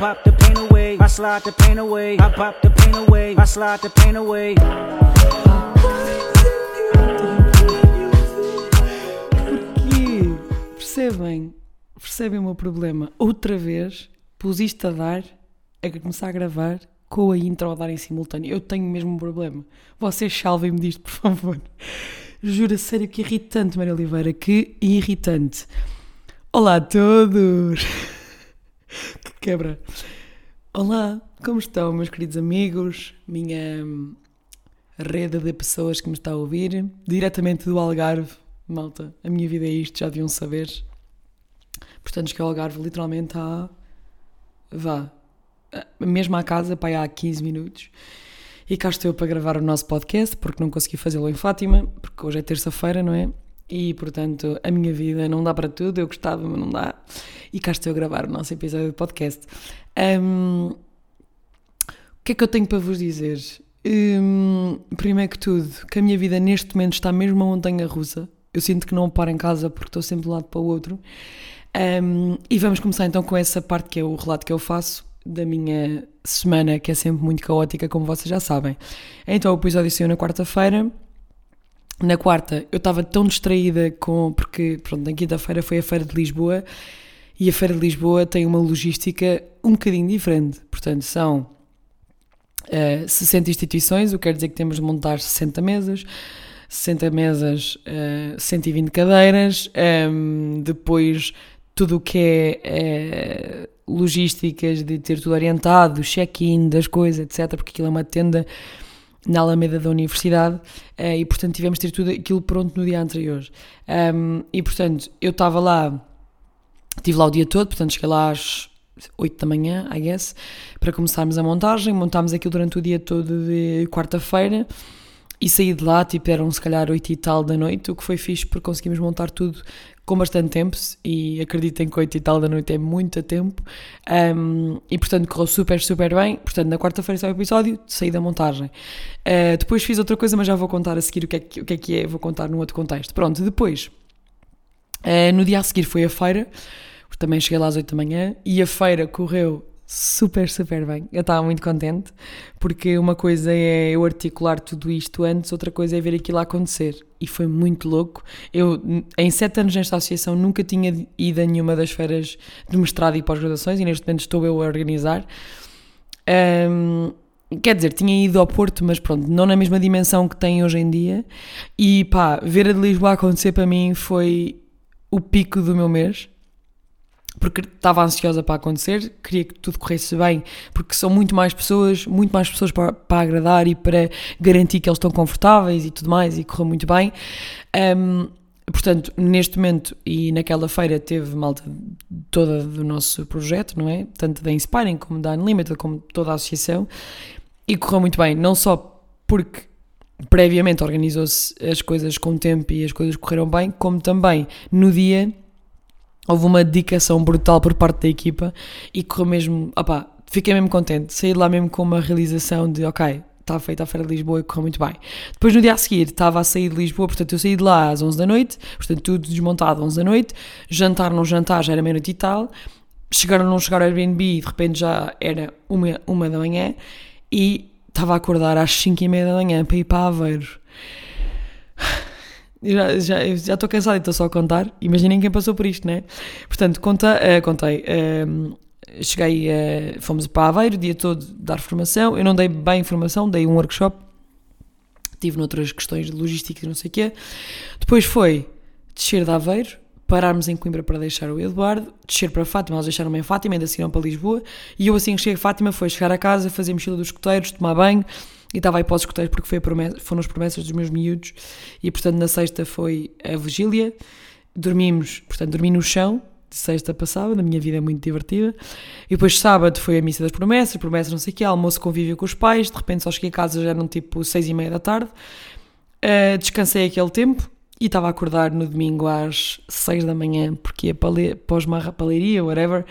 pop the pain away. I slide the pain away. I pop the pain away. I slide the pain away. Porquê? Percebem? Percebem o meu problema? Outra vez pus isto a dar, a começar a gravar, com a intro a dar em simultâneo. Eu tenho mesmo um problema. Vocês salvem-me disto, por favor. Juro a sério que irritante, Maria Oliveira, que irritante. Olá a todos! que quebra! Olá, como estão, meus queridos amigos, minha hum, rede de pessoas que me está a ouvir, diretamente do Algarve, malta, a minha vida é isto, já deviam saber. Portanto, que o Algarve literalmente há, vá, mesmo à casa, pai, há 15 minutos. E cá estou eu para gravar o nosso podcast, porque não consegui fazê-lo em Fátima, porque hoje é terça-feira, não é? E, portanto, a minha vida não dá para tudo, eu gostava, mas não dá. E cá estou a gravar o nosso episódio de podcast. Um, o que é que eu tenho para vos dizer? Um, primeiro que tudo, que a minha vida neste momento está mesmo uma montanha russa. Eu sinto que não paro em casa porque estou sempre de um lado para o outro. Um, e vamos começar então com essa parte que é o relato que eu faço da minha semana, que é sempre muito caótica, como vocês já sabem. Então o episódio saiu na quarta-feira. Na quarta eu estava tão distraída com. Porque, pronto, na quinta-feira foi a Feira de Lisboa e a Feira de Lisboa tem uma logística um bocadinho diferente. Portanto, são uh, 60 instituições, o que quer dizer que temos de montar 60 mesas. 60 mesas, uh, 120 cadeiras, um, depois tudo o que é, é, logísticas de ter tudo orientado, check-in das coisas, etc. Porque aquilo é uma tenda na Alameda da Universidade eh, e, portanto, tivemos de ter tudo aquilo pronto no dia anterior. Um, e, portanto, eu estava lá, estive lá o dia todo, portanto, cheguei lá às 8 da manhã, I guess, para começarmos a montagem. Montámos aquilo durante o dia todo de quarta-feira. E saí de lá, tipo, eram se calhar 8 e tal da noite, o que foi fixe porque conseguimos montar tudo com bastante tempo e acreditem que 8 e tal da noite é muito tempo. Um, e portanto correu super, super bem. Portanto, na quarta-feira saiu o episódio, saí da montagem. Uh, depois fiz outra coisa, mas já vou contar a seguir o que é que, o que, é, que é, vou contar num outro contexto. Pronto, depois, uh, no dia a seguir foi a feira. Também cheguei lá às 8 da manhã e a feira correu super, super bem. Eu estava muito contente, porque uma coisa é eu articular tudo isto antes, outra coisa é ver aquilo acontecer. E foi muito louco. Eu, em sete anos nesta associação, nunca tinha ido a nenhuma das feiras de mestrado e pós-graduações, e neste momento estou eu a organizar. Um, quer dizer, tinha ido ao Porto, mas pronto, não na mesma dimensão que tem hoje em dia. E pá, ver a de Lisboa acontecer para mim foi o pico do meu mês porque estava ansiosa para acontecer, queria que tudo corresse bem, porque são muito mais pessoas, muito mais pessoas para, para agradar e para garantir que eles estão confortáveis e tudo mais, e correu muito bem. Um, portanto, neste momento e naquela feira teve malta toda do nosso projeto, não é? Tanto da Inspiring como da Unlimited, como toda a associação, e correu muito bem, não só porque previamente organizou-se as coisas com tempo e as coisas correram bem, como também no dia houve uma dedicação brutal por parte da equipa e correu mesmo, opá, fiquei mesmo contente, saí de lá mesmo com uma realização de, ok, está feita a Feira de Lisboa e correu muito bem. Depois no dia a seguir estava a sair de Lisboa, portanto eu saí de lá às 11 da noite, portanto tudo desmontado às 11 da noite, jantar não jantar já era meia-noite e tal, chegaram não chegar ao Airbnb de repente já era uma, uma da manhã e estava a acordar às 5 e meia da manhã para ir para Aveiro. Já, já, já estou cansada e estou só a contar. Imaginem quem passou por isto, né? Portanto, conta, uh, contei. Uh, cheguei, uh, fomos para Aveiro o dia todo dar formação. Eu não dei bem formação, dei um workshop. Tive noutras questões de logística e não sei o quê. Depois foi descer de Aveiro, pararmos em Coimbra para deixar o Eduardo, descer para Fátima, eles deixaram-me em Fátima, ainda seguiram para Lisboa. E eu, assim que cheguei a Fátima, foi chegar a casa, fazer mochila dos escoteiros, tomar banho e estava aí para os escuteiros porque foi promessa, foram as promessas dos meus miúdos. E portanto na sexta foi a vigília. Dormimos, portanto dormi no chão de sexta para sábado, a minha vida é muito divertida. E depois sábado foi a missa das promessas promessas não sei o que, almoço convívio com os pais. De repente só cheguei a casa já eram tipo seis e meia da tarde. Uh, descansei aquele tempo e estava a acordar no domingo às seis da manhã porque ia os marra paleria, whatever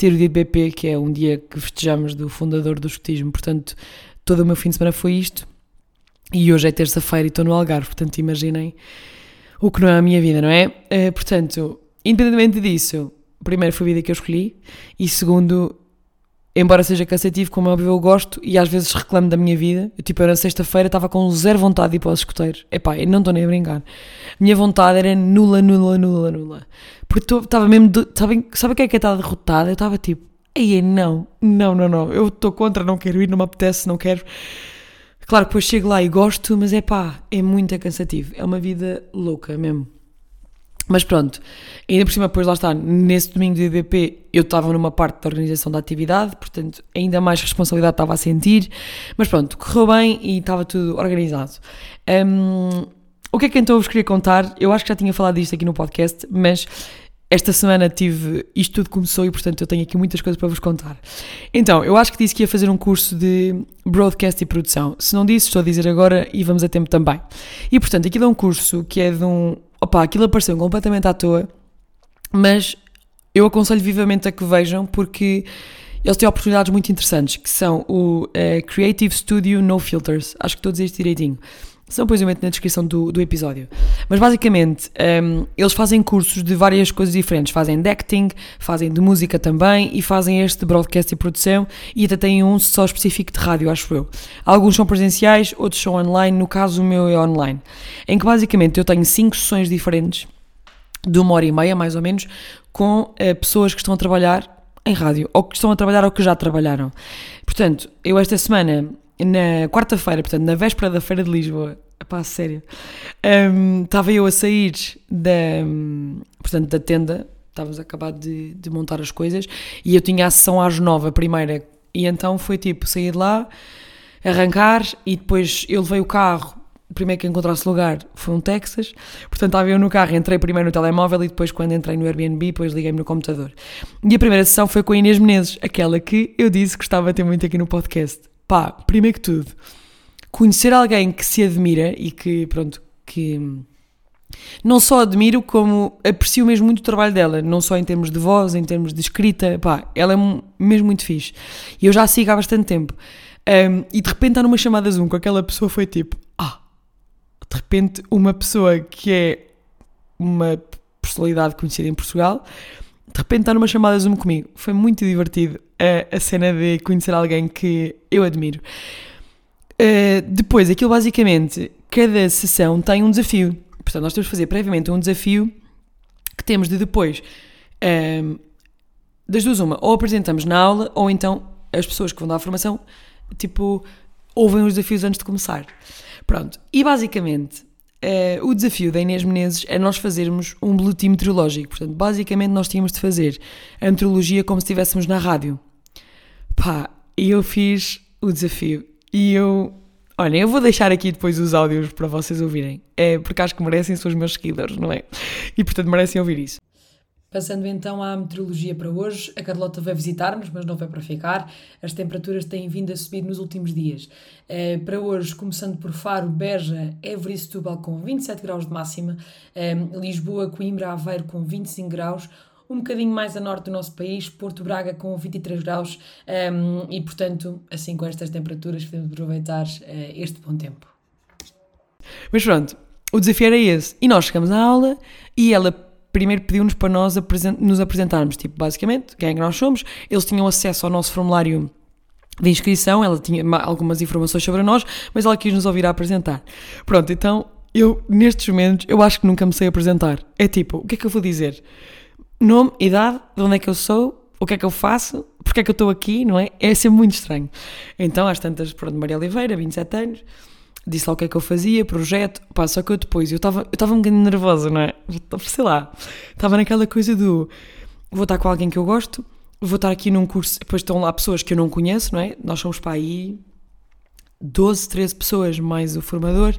ter o dia de BP, que é um dia que festejamos do fundador do escotismo, portanto todo o meu fim de semana foi isto. E hoje é terça-feira e estou no Algarve, portanto imaginem o que não é a minha vida, não é? Uh, portanto, independentemente disso, primeiro foi a vida que eu escolhi e segundo, embora seja cansativo, como é óbvio, eu gosto e às vezes reclamo da minha vida. Eu, tipo, eu na sexta-feira estava com zero vontade de ir para os escuteiros. Epá, eu não estou nem a brincar. Minha vontade era nula, nula, nula, nula. Porque estava mesmo. Do, sabe, sabe o que é que é estar derrotada? Eu estava tipo, aí não, não, não, não. Eu estou contra, não quero ir, não me apetece, não quero. Claro que depois chego lá e gosto, mas é pá, é muito cansativo. É uma vida louca mesmo. Mas pronto, ainda por cima, depois lá está, nesse domingo de IDP eu estava numa parte da organização da atividade, portanto ainda mais responsabilidade estava a sentir, mas pronto, correu bem e estava tudo organizado. Um, o que é que então eu vos queria contar? Eu acho que já tinha falado disto aqui no podcast, mas esta semana tive. Isto tudo começou e, portanto, eu tenho aqui muitas coisas para vos contar. Então, eu acho que disse que ia fazer um curso de broadcast e produção. Se não disse, estou a dizer agora e vamos a tempo também. E, portanto, aquilo é um curso que é de um. Opa, aquilo apareceu completamente à toa, mas eu aconselho vivamente a que vejam porque eles têm oportunidades muito interessantes, que são o uh, Creative Studio No Filters. Acho que estou a dizer isto direitinho. São depois eu meto na descrição do, do episódio. Mas basicamente, um, eles fazem cursos de várias coisas diferentes. Fazem de acting, fazem de música também e fazem este de broadcast e produção e até têm um só específico de rádio, acho eu. Alguns são presenciais, outros são online. No caso, o meu é online. Em que basicamente eu tenho cinco sessões diferentes, de uma hora e meia mais ou menos, com uh, pessoas que estão a trabalhar em rádio, ou que estão a trabalhar ou que já trabalharam. Portanto, eu esta semana na quarta-feira, portanto, na véspera da Feira de Lisboa, pá, sério, um, estava eu a sair da, portanto, da tenda, estávamos a acabar de, de, montar as coisas, e eu tinha a sessão às nove, a primeira, e então foi tipo, sair de lá, arrancar, e depois eu levei o carro, o primeiro que encontrasse lugar foi um Texas, portanto estava eu no carro, entrei primeiro no telemóvel e depois quando entrei no Airbnb, depois liguei-me no computador. E a primeira sessão foi com a Inês Menezes, aquela que eu disse que gostava de ter muito aqui no podcast. Pá, primeiro que tudo, conhecer alguém que se admira e que, pronto, que não só admiro, como aprecio mesmo muito o trabalho dela, não só em termos de voz, em termos de escrita, pá, ela é mesmo muito fixe. E eu já a sigo há bastante tempo. Um, e de repente estar numa chamada Zoom com aquela pessoa foi tipo, ah, de repente uma pessoa que é uma personalidade conhecida em Portugal, de repente está numa chamada Zoom comigo. Foi muito divertido a, a cena de conhecer alguém que eu admiro. Uh, depois, aquilo basicamente, cada sessão tem um desafio. Portanto, nós temos de fazer previamente um desafio que temos de depois, ehm, das duas uma, ou apresentamos na aula, ou então as pessoas que vão dar a formação, tipo, ouvem os desafios antes de começar. Pronto, e basicamente, uh, o desafio da Inês Menezes é nós fazermos um boletim meteorológico. Portanto, basicamente nós tínhamos de fazer a meteorologia como se estivéssemos na rádio. Pá, e eu fiz o desafio. E eu. Olha, eu vou deixar aqui depois os áudios para vocês ouvirem. É porque acho que merecem, são os meus seguidores, não é? E portanto merecem ouvir isso. Passando então à meteorologia para hoje, a Carlota vai visitar-nos, mas não vai para ficar. As temperaturas têm vindo a subir nos últimos dias. Eh, para hoje, começando por Faro, Beja, Évora e Setúbal com 27 graus de máxima, eh, Lisboa, Coimbra, Aveiro com 25 graus, um bocadinho mais a norte do nosso país, Porto Braga com 23 graus um, e, portanto, assim com estas temperaturas podemos aproveitar uh, este bom tempo. Mas pronto, o desafio era esse. E nós chegamos à aula e ela primeiro pediu-nos para nós nos apresentarmos, tipo, basicamente, quem é que nós somos. Eles tinham acesso ao nosso formulário de inscrição, ela tinha algumas informações sobre nós, mas ela quis nos ouvir a apresentar. Pronto, então, eu, nestes momentos, eu acho que nunca me sei apresentar. É tipo, o que é que eu vou dizer? nome, idade, de onde é que eu sou, o que é que eu faço, porque é que eu estou aqui, não é? É sempre muito estranho. Então, às tantas, pronto, Maria Oliveira, 27 anos, disse lá o que é que eu fazia, projeto, pá, só que eu depois, eu estava eu um bocadinho nervosa, não é? Sei lá, estava naquela coisa do, vou estar com alguém que eu gosto, vou estar aqui num curso, depois estão lá pessoas que eu não conheço, não é? Nós somos para aí 12, 13 pessoas, mais o formador,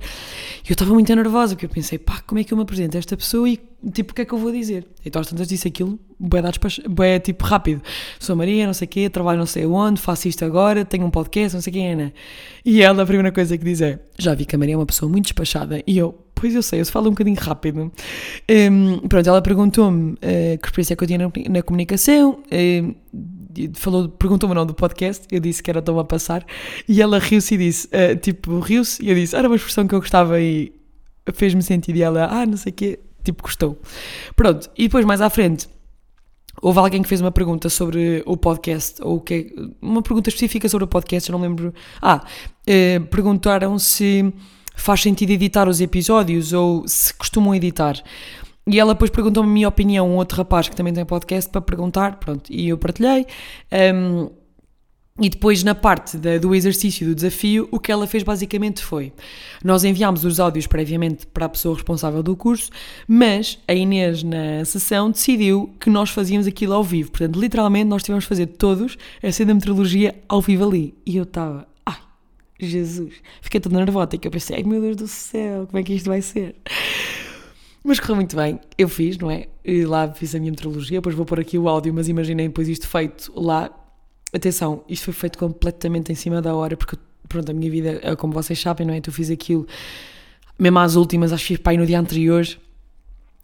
e eu estava muito nervosa, porque eu pensei, pá, como é que eu me apresento a esta pessoa e, tipo, o que é que eu vou dizer? Então, às tantas disse aquilo, bué, bué, tipo, rápido. Sou Maria, não sei o quê, trabalho não sei onde, faço isto agora, tenho um podcast, não sei quem é, né? E ela, a primeira coisa que diz é, já vi que a Maria é uma pessoa muito despachada, e eu, pois eu sei, eu falo um bocadinho rápido. Um, pronto, ela perguntou-me uh, que experiência é que eu tinha na, na comunicação, uh, falou, perguntou-me o nome do podcast, eu disse que era Toma a Passar, e ela riu-se e disse, uh, tipo, riu-se, e eu disse, era uma expressão que eu gostava e fez-me sentido, e ela, ah, não sei o quê, tipo, gostou. Pronto, e depois mais à frente, houve alguém que fez uma pergunta sobre o podcast, ou que uma pergunta específica sobre o podcast, eu não lembro. Ah, eh, perguntaram se faz sentido editar os episódios ou se costumam editar. E ela depois perguntou-me a minha opinião, um outro rapaz que também tem podcast, para perguntar, pronto, e eu partilhei. Um, e depois, na parte da, do exercício do desafio, o que ela fez basicamente foi: nós enviámos os áudios previamente para a pessoa responsável do curso, mas a Inês, na sessão, decidiu que nós fazíamos aquilo ao vivo. Portanto, literalmente, nós tivemos de fazer todos a cena da meteorologia ao vivo ali. E eu estava, ai, Jesus, fiquei toda nervótica. Eu pensei, ai meu Deus do céu, como é que isto vai ser? Mas correu muito bem, eu fiz, não é? E lá fiz a minha meteorologia, depois vou pôr aqui o áudio, mas imaginei depois isto feito lá atenção, isto foi feito completamente em cima da hora, porque pronto, a minha vida, é como vocês sabem, não é? Tu fiz aquilo mesmo às últimas, acho que fiz pai no dia anterior.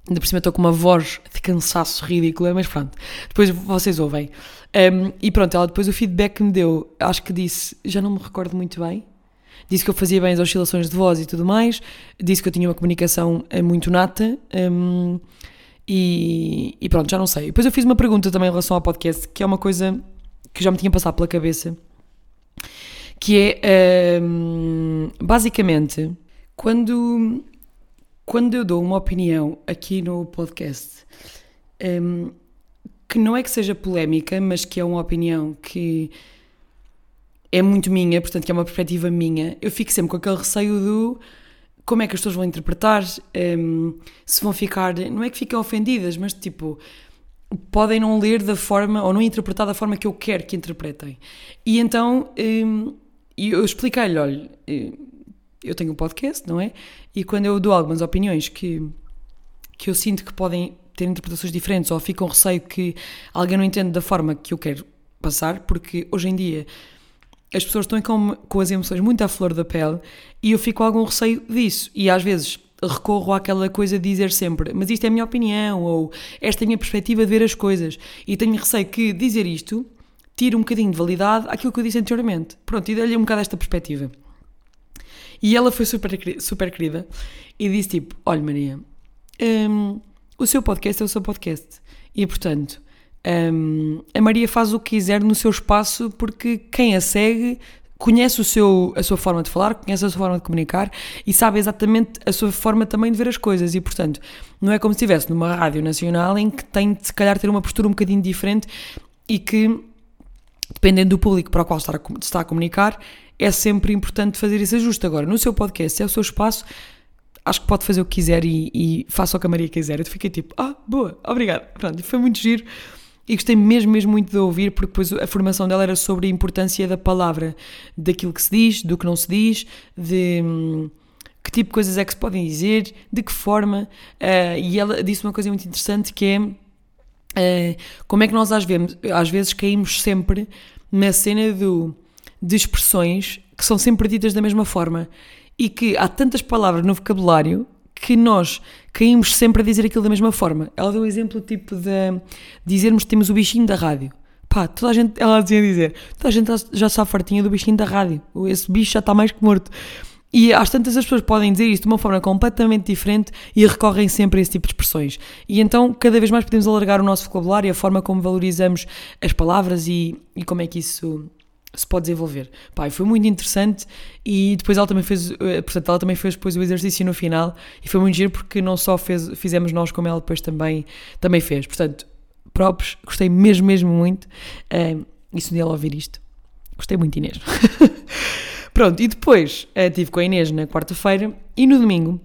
Ainda por cima estou com uma voz de cansaço ridícula, mas pronto, depois vocês ouvem. Um, e pronto, ela depois o feedback que me deu, acho que disse, já não me recordo muito bem, disse que eu fazia bem as oscilações de voz e tudo mais, disse que eu tinha uma comunicação eh, muito nata. Um, e, e, pronto, já não sei. Depois eu fiz uma pergunta também em relação ao podcast, que é uma coisa que já me tinha passado pela cabeça, que é um, basicamente quando, quando eu dou uma opinião aqui no podcast um, que não é que seja polémica, mas que é uma opinião que é muito minha, portanto que é uma perspectiva minha, eu fico sempre com aquele receio do como é que as pessoas vão interpretar, um, se vão ficar, não é que fiquem ofendidas, mas tipo, podem não ler da forma ou não interpretar da forma que eu quero que interpretem. E então hum, eu expliquei-lhe: olha, hum, eu tenho um podcast, não é? E quando eu dou algumas opiniões que, que eu sinto que podem ter interpretações diferentes ou fico com receio que alguém não entenda da forma que eu quero passar, porque hoje em dia as pessoas estão com, com as emoções muito à flor da pele e eu fico com algum receio disso. E às vezes recorro àquela coisa de dizer sempre, mas isto é a minha opinião, ou esta é a minha perspectiva de ver as coisas, e tenho receio que dizer isto tire um bocadinho de validade àquilo que eu disse anteriormente. Pronto, e dei-lhe um bocado esta perspectiva. E ela foi super, super querida e disse tipo, olha Maria, um, o seu podcast é o seu podcast, e portanto... Um, a Maria faz o que quiser no seu espaço porque quem a segue conhece o seu, a sua forma de falar, conhece a sua forma de comunicar e sabe exatamente a sua forma também de ver as coisas. E, portanto, não é como se estivesse numa rádio nacional em que tem de, se calhar, ter uma postura um bocadinho diferente e que, dependendo do público para o qual está a, comunicar, é sempre importante fazer esse ajuste. Agora, no seu podcast, é o seu espaço, acho que pode fazer o que quiser e, e faça o que a Maria quiser. Eu fiquei tipo, ah, boa, obrigado. Pronto, foi muito giro. E gostei mesmo, mesmo muito de ouvir, porque depois a formação dela era sobre a importância da palavra, daquilo que se diz, do que não se diz, de hum, que tipo de coisas é que se podem dizer, de que forma. Uh, e ela disse uma coisa muito interessante que é uh, como é que nós às vezes, às vezes caímos sempre na cena do, de expressões que são sempre ditas da mesma forma e que há tantas palavras no vocabulário que nós caímos sempre a dizer aquilo da mesma forma. Ela deu um exemplo tipo de dizermos que temos o bichinho da rádio. Pá, toda a gente, ela dizia dizer, toda a gente já está fartinha do bichinho da rádio. Esse bicho já está mais que morto. E às tantas as pessoas podem dizer isto de uma forma completamente diferente e recorrem sempre a esse tipo de expressões. E então cada vez mais podemos alargar o nosso vocabulário, a forma como valorizamos as palavras e, e como é que isso se pode desenvolver. Pai, foi muito interessante e depois ela também fez, eh, portanto, ela também fez depois o exercício no final e foi muito giro porque não só fez, fizemos nós como ela depois também, também fez. Portanto, próprios, gostei mesmo, mesmo muito. Uh, e se um dia ela ouvir isto, gostei muito Inês. Pronto, e depois estive com a Inês na quarta-feira e no domingo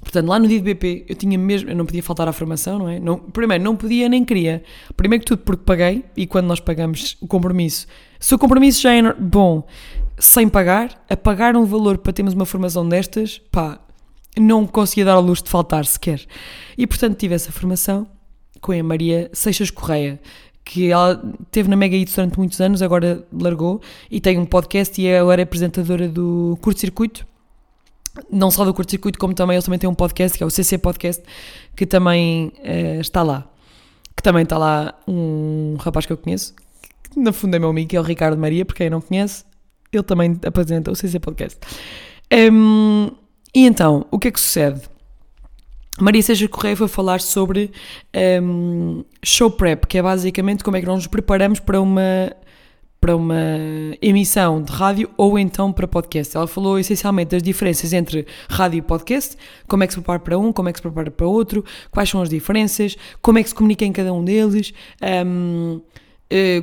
Portanto, lá no dia de BP eu tinha mesmo, eu não podia faltar à formação, não é? Não, primeiro, não podia nem queria. Primeiro que tudo porque paguei e quando nós pagamos o compromisso, se o compromisso já é bom sem pagar, a pagar um valor para termos uma formação destas, pá, não conseguia dar a luz de faltar sequer. E portanto tive essa formação com a Maria Seixas Correia, que ela teve na Mega Hits durante muitos anos, agora largou e tem um podcast e é agora apresentadora do Curto Circuito não só do curto-circuito, como também eles também têm um podcast, que é o CC Podcast, que também uh, está lá. Que também está lá um rapaz que eu conheço, que no fundo é meu amigo, que é o Ricardo Maria, porque quem não conhece, ele também apresenta o CC Podcast. Um, e então, o que é que sucede? Maria Seja Correia foi falar sobre um, show prep, que é basicamente como é que nós nos preparamos para uma, para uma emissão de rádio ou então para podcast. Ela falou essencialmente das diferenças entre rádio e podcast, como é que se prepara para um, como é que se prepara para outro, quais são as diferenças, como é que se comunica em cada um deles. Um, eh,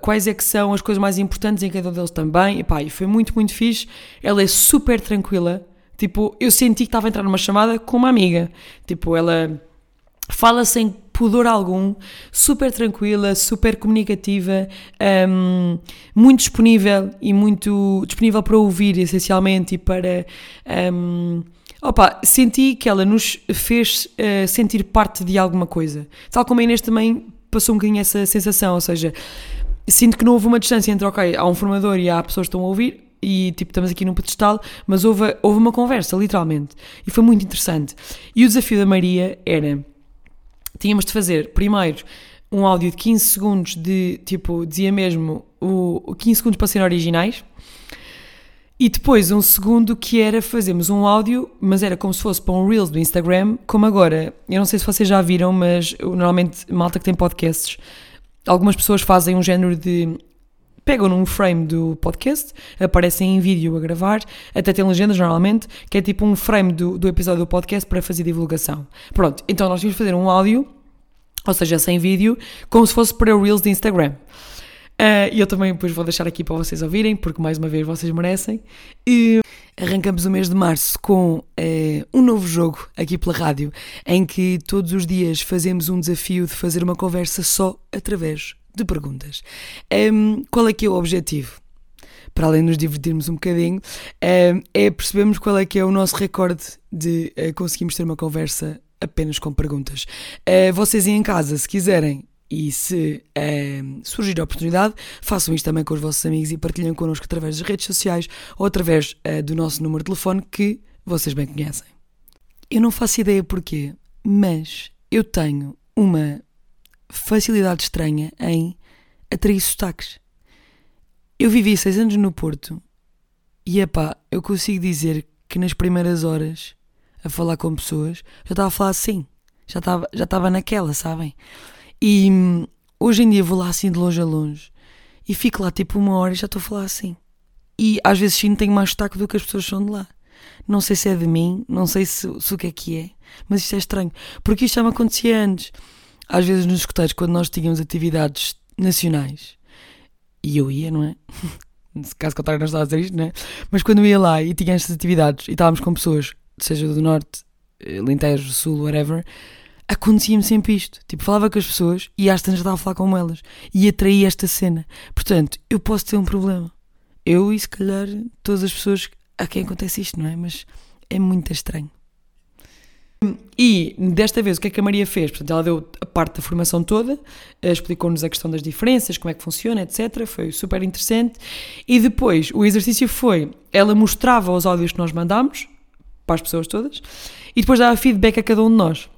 quais é que são as coisas mais importantes em cada um deles também. E pá, e foi muito, muito fixe. Ela é super tranquila, Tipo, eu senti que estava a entrar numa chamada com uma amiga. Tipo, ela fala sem pudor algum, super tranquila, super comunicativa, um, muito disponível e muito disponível para ouvir, essencialmente, e para. Um, opa, senti que ela nos fez uh, sentir parte de alguma coisa. Tal como a Inês também passou um bocadinho essa sensação, ou seja, sinto que não houve uma distância entre, ok, há um formador e há pessoas que estão a ouvir, e tipo, estamos aqui num pedestal, mas houve, houve uma conversa, literalmente, e foi muito interessante. E o desafio da Maria era: tínhamos de fazer primeiro um áudio de 15 segundos de tipo, dizia mesmo o, 15 segundos para serem originais. E depois um segundo que era fazermos um áudio, mas era como se fosse para um Reels do Instagram, como agora. Eu não sei se vocês já viram, mas normalmente malta que tem podcasts, algumas pessoas fazem um género de pegam num frame do podcast, aparecem em vídeo a gravar, até tem legendas normalmente, que é tipo um frame do, do episódio do podcast para fazer divulgação. Pronto, então nós tínhamos fazer um áudio, ou seja, sem vídeo, como se fosse para Reels de Instagram. Uh, e eu também depois vou deixar aqui para vocês ouvirem, porque mais uma vez vocês merecem. E arrancamos o mês de março com uh, um novo jogo aqui pela rádio, em que todos os dias fazemos um desafio de fazer uma conversa só através de perguntas. Um, qual é que é o objetivo? Para além de nos divertirmos um bocadinho, é percebermos qual é que é o nosso recorde de uh, conseguirmos ter uma conversa apenas com perguntas. Uh, vocês em casa, se quiserem, e se uh, surgir a oportunidade, façam isto também com os vossos amigos e partilhem connosco através das redes sociais ou através uh, do nosso número de telefone que vocês bem conhecem. Eu não faço ideia porquê, mas eu tenho uma facilidade estranha em atrair sotaques. Eu vivi seis anos no Porto e, epá, eu consigo dizer que nas primeiras horas, a falar com pessoas, já estava a falar assim. Já estava, já estava naquela, sabem? E hum, hoje em dia vou lá assim de longe a longe e fico lá tipo uma hora e já estou a falar assim. E às vezes sim tenho mais sotaque do que as pessoas são de lá. Não sei se é de mim, não sei se, se o que é que é, mas isto é estranho. Porque isto já me acontecia antes às vezes nos escuteiros, quando nós tínhamos atividades nacionais, e eu ia, não é? Caso contrário, não estava a dizer isto, não é? Mas quando eu ia lá e tinha estas atividades e estávamos com pessoas, seja do Norte, eh, Lintejo, Sul, whatever, acontecia-me sempre isto. Tipo, falava com as pessoas e às tantas estava a falar com elas e atraía esta cena. Portanto, eu posso ter um problema. Eu e se calhar todas as pessoas a quem acontece isto, não é? Mas é muito estranho. E desta vez o que é que a Maria fez? Portanto, ela deu a parte da formação toda, eh, explicou-nos a questão das diferenças, como é que funciona, etc. Foi super interessante. E depois o exercício foi: ela mostrava os áudios que nós mandámos para as pessoas todas e depois dava feedback a cada um de nós.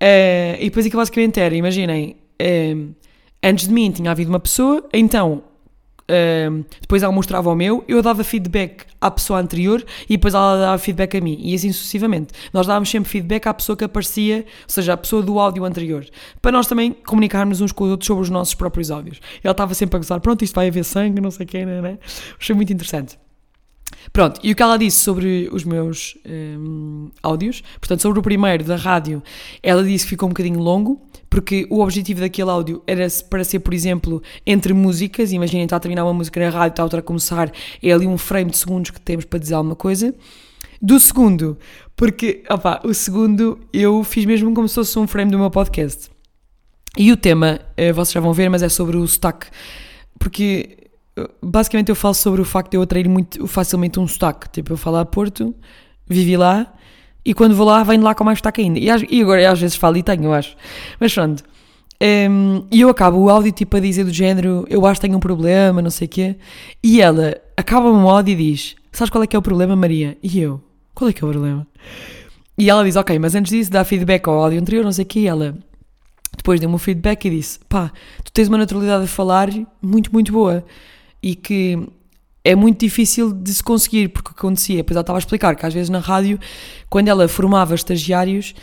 Uh, e depois aquilo basicamente era: imaginem, uh, antes de mim tinha havido uma pessoa, então depois ela mostrava o meu, eu dava feedback à pessoa anterior e depois ela dava feedback a mim, e assim sucessivamente. Nós dávamos sempre feedback à pessoa que aparecia, ou seja, à pessoa do áudio anterior, para nós também comunicarmos uns com os outros sobre os nossos próprios áudios. Ela estava sempre a gozar, pronto, isto vai haver sangue, não sei o quê, né, né? Achei muito interessante. Pronto, e o que ela disse sobre os meus um, áudios, portanto, sobre o primeiro da rádio, ela disse que ficou um bocadinho longo, porque o objetivo daquele áudio era para ser, por exemplo, entre músicas. Imaginem, está a terminar uma música na rádio, está a outra a começar, é ali um frame de segundos que temos para dizer alguma coisa. Do segundo, porque, opá, o segundo eu fiz mesmo como se fosse um frame do meu podcast. E o tema, eh, vocês já vão ver, mas é sobre o sotaque. Porque basicamente eu falo sobre o facto de eu atrair muito facilmente um sotaque. Tipo, eu falo a Porto, vivi lá, e quando vou lá, venho lá com mais destaque ainda. E, e agora às vezes falo e tenho, eu acho. Mas pronto. Um, e eu acabo o áudio tipo a dizer do género, eu acho que tenho um problema, não sei o quê. E ela acaba o áudio e diz: Sabes qual é que é o problema, Maria? E eu: Qual é que é o problema? E ela diz: Ok, mas antes disso, dá feedback ao áudio anterior, não sei o quê. E ela depois deu-me um feedback e disse: Pá, tu tens uma naturalidade a falar muito, muito boa. E que é muito difícil de se conseguir, porque o que acontecia, depois ela estava a explicar que às vezes na rádio, quando ela formava estagiários,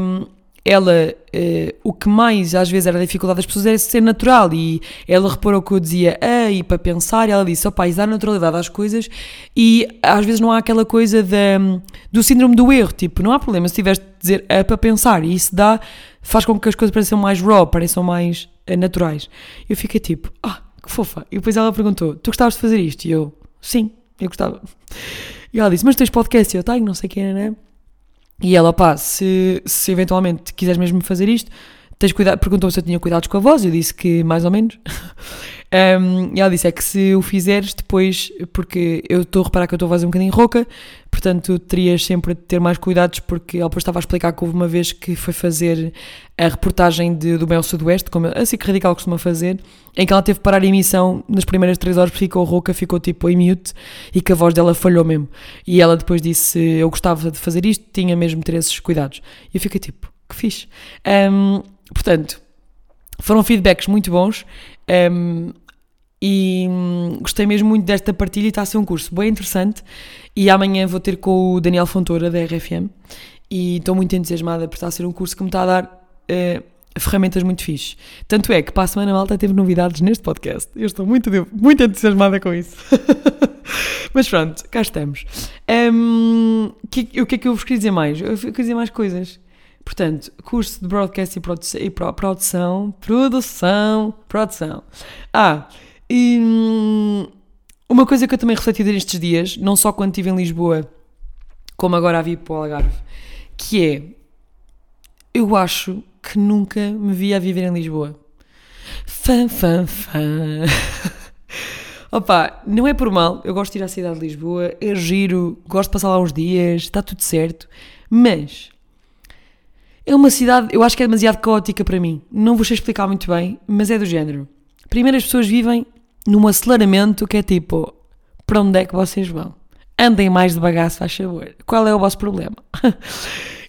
um, ela, uh, o que mais às vezes era a dificuldade das pessoas era ser natural e ela reparou que eu dizia ei para pensar e ela disse, opá, isso dá naturalidade às coisas e às vezes não há aquela coisa do síndrome do erro, tipo, não há problema se tiveres de dizer é para pensar e isso dá, faz com que as coisas pareçam mais raw, pareçam mais uh, naturais. Eu fiquei tipo, ah, que fofa. E depois ela perguntou, tu gostavas de fazer isto? E eu, sim, eu gostava. E ela disse, mas tens podcast? E eu tenho, não sei quem né? E ela, pá, se, se eventualmente quiseres mesmo fazer isto, tens cuidado, perguntou se eu tinha cuidados com a voz, eu disse que mais ou menos. um, e ela disse, é que se o fizeres depois, porque eu estou a reparar que eu estou a voz um bocadinho rouca, portanto terias sempre de ter mais cuidados, porque ela depois estava a explicar que houve uma vez que foi fazer a reportagem de, do Bel Sudoeste, como assim que Radical costuma fazer, em que ela teve que parar a emissão nas primeiras três horas, ficou rouca, ficou tipo em mute, e que a voz dela falhou mesmo. E ela depois disse, eu gostava de fazer isto, tinha mesmo de ter esses cuidados. E eu fiquei tipo, que fixe. Um, Portanto, foram feedbacks muito bons um, e hum, gostei mesmo muito desta partilha e está a ser um curso bem interessante. E amanhã vou ter com o Daniel Fontoura da RFM e estou muito entusiasmada por estar a ser um curso que me está a dar uh, ferramentas muito fixes. Tanto é que para a semana malta teve novidades neste podcast. Eu estou muito, muito entusiasmada com isso. Mas pronto, cá estamos. Um, que, o que é que eu vos queria dizer mais? Eu queria dizer mais coisas. Portanto, curso de broadcast e produção, e produção, produção, produção. Ah, e hum, uma coisa que eu também refleti nestes dias, não só quando estive em Lisboa, como agora a vir para o Algarve, que é, eu acho que nunca me vi a viver em Lisboa. Fã, fã, fã. Opa, não é por mal, eu gosto de ir à cidade de Lisboa, é giro, gosto de passar lá uns dias, está tudo certo, mas é uma cidade, eu acho que é demasiado caótica para mim. Não vos sei explicar muito bem, mas é do género. Primeiro, as pessoas vivem num aceleramento que é tipo: para onde é que vocês vão? Andem mais devagar, se faz favor. Qual é o vosso problema?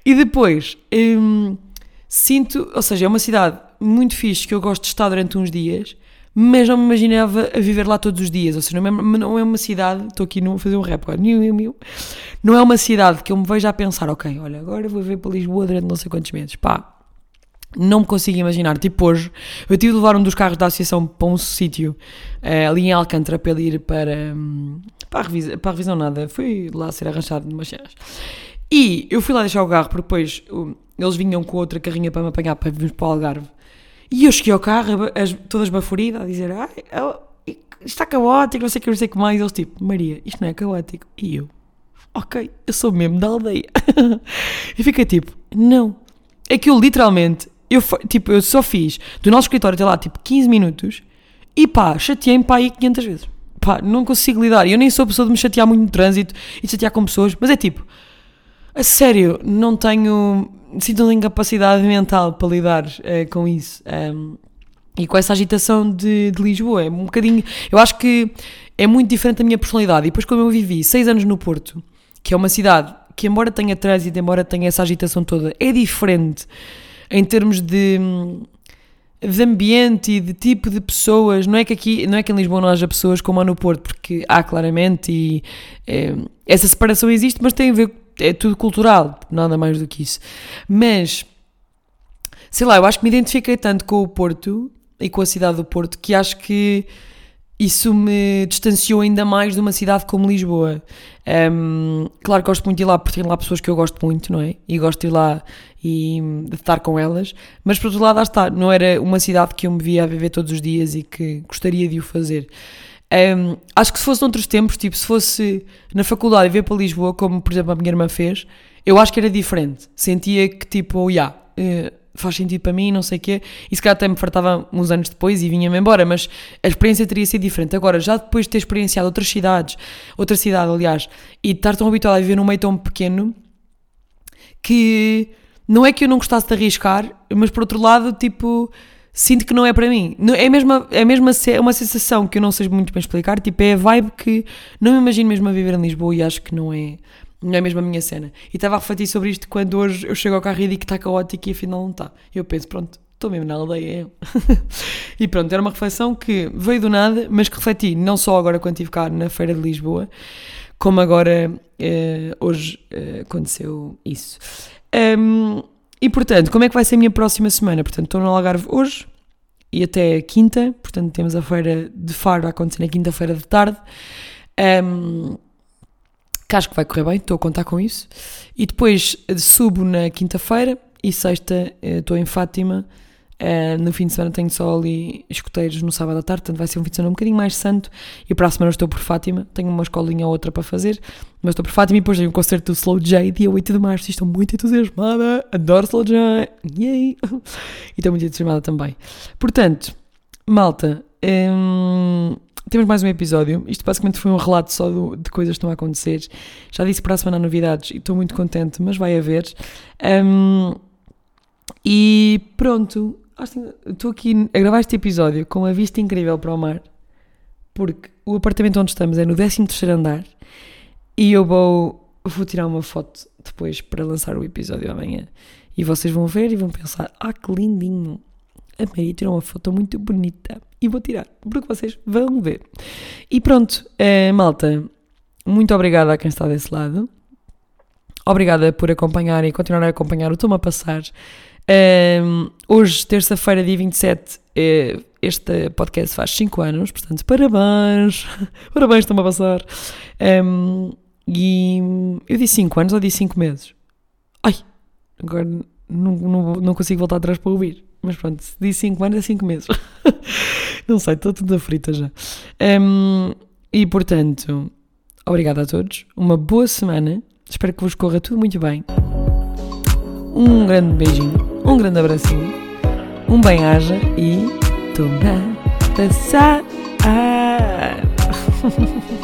e depois, hum, sinto, ou seja, é uma cidade muito fixe que eu gosto de estar durante uns dias, mas não me imaginava a viver lá todos os dias. Ou seja, não é, não é uma cidade. Estou aqui a fazer um rap agora. Não é uma cidade que eu me veja a pensar, ok, olha, agora vou ver para Lisboa durante não sei quantos meses. Pá, não me consigo imaginar. Tipo, hoje eu tive de levar um dos carros da associação para um sítio uh, ali em Alcântara para ir para. Um, para, a revisão, para a revisão, nada. Fui lá ser arranjado de umas cenas. E eu fui lá deixar o carro porque depois eles vinham com outra carrinha para me apanhar para virmos para o Algarve. E eu cheguei ao carro, as, toda esbaforida, a dizer: Ai, está caótico, não sei o que, não sei o que mais. Eles tipo: Maria, isto não é caótico. E eu: Ok, eu sou mesmo da aldeia. e fiquei tipo: Não. É que eu literalmente, eu, tipo, eu só fiz do nosso escritório até lá tipo 15 minutos e pá, chateei-me para aí 500 vezes. Pá, não consigo lidar. Eu nem sou pessoa de me chatear muito no trânsito e de chatear com pessoas, mas é tipo, a sério, não tenho sinto uma incapacidade mental para lidar uh, com isso. Um, e com essa agitação de, de, Lisboa. É um bocadinho. Eu acho que é muito diferente da minha personalidade. E depois, como eu vivi seis anos no Porto, que é uma cidade que, embora tenha trânsito, embora tenha essa agitação toda, é diferente em termos de, de ambiente e de tipo de pessoas. Não é que aqui, não é que em Lisboa não haja pessoas como há no Porto, porque há claramente e é, essa separação existe, mas tem a ver é tudo cultural, nada mais do que isso. Mas, sei lá, eu acho que me identifiquei tanto com o Porto e com a cidade do Porto que acho que isso me distanciou ainda mais de uma cidade como Lisboa. Um, claro que gosto muito de ir lá porque tem lá pessoas que eu gosto muito, não é? E gosto de ir lá e de estar com elas, mas por outro lado, lá está, não era uma cidade que eu me via a viver todos os dias e que gostaria de o fazer. Um, acho que se fosse noutros tempos, tipo, se fosse na faculdade e vir para Lisboa, como por exemplo a minha irmã fez, eu acho que era diferente. Sentia que tipo, oh, yeah, uh, faz sentido para mim, não sei o quê, e se calhar até me fartava uns anos depois e vinha-me embora, mas a experiência teria sido diferente. Agora, já depois de ter experienciado outras cidades, outra cidade, aliás, e estar tão habituado a viver num meio tão pequeno, que não é que eu não gostasse de arriscar, mas por outro lado, tipo sinto que não é para mim. É mesmo, é mesmo uma sensação que eu não sei muito bem explicar, tipo, é a vibe que não me imagino mesmo a viver em Lisboa e acho que não é, não é mesmo a minha cena. E estava a refletir sobre isto quando hoje eu chego ao carro e digo que está caótico e afinal não está. Eu penso, pronto, estou mesmo na aldeia. E pronto, era uma reflexão que veio do nada, mas que refleti não só agora quando estive cá na Feira de Lisboa, como agora eh, hoje eh, aconteceu isso. Um, e portanto, como é que vai ser a minha próxima semana? Portanto, estou no Algarve hoje e até quinta, portanto, temos a feira de Faro a acontecer na quinta-feira de tarde. Um, que acho que vai correr bem, estou a contar com isso. E depois eh, subo na quinta-feira e sexta eh, estou em Fátima. Uh, no fim de semana tenho só ali escuteiros no sábado à tarde, portanto vai ser um fim de semana um bocadinho mais santo. E para a semana estou por Fátima, tenho uma escolinha ou outra para fazer, mas estou por Fátima e depois tenho um concerto do Slow J dia 8 de março. E estou muito entusiasmada, adoro Slow J, yay! E estou muito entusiasmada também. Portanto, malta, hum, temos mais um episódio. Isto basicamente foi um relato só do, de coisas que estão a acontecer. Já disse para a semana novidades e estou muito contente, mas vai haver. Um, e pronto, estou aqui a gravar este episódio com uma vista incrível para o mar, porque o apartamento onde estamos é no 13 andar e eu vou, vou tirar uma foto depois para lançar o episódio amanhã. E vocês vão ver e vão pensar: ah, que lindinho! A Maria tirou uma foto muito bonita e vou tirar, porque vocês vão ver. E pronto, é, malta, muito obrigada a quem está desse lado. Obrigada por acompanhar e continuar a acompanhar o Toma Passar. Um, hoje, terça-feira, dia 27, é, este podcast faz 5 anos, portanto, parabéns! parabéns, estão a passar! Um, e eu disse 5 anos ou disse 5 meses? Ai, agora não, não, não consigo voltar atrás para ouvir. Mas pronto, se disse 5 anos é 5 meses. não sei, estou tudo frita já. Um, e portanto, obrigada a todos. Uma boa semana. Espero que vos corra tudo muito bem. Um grande beijinho, um grande abracinho, um bem-aja e toma passar.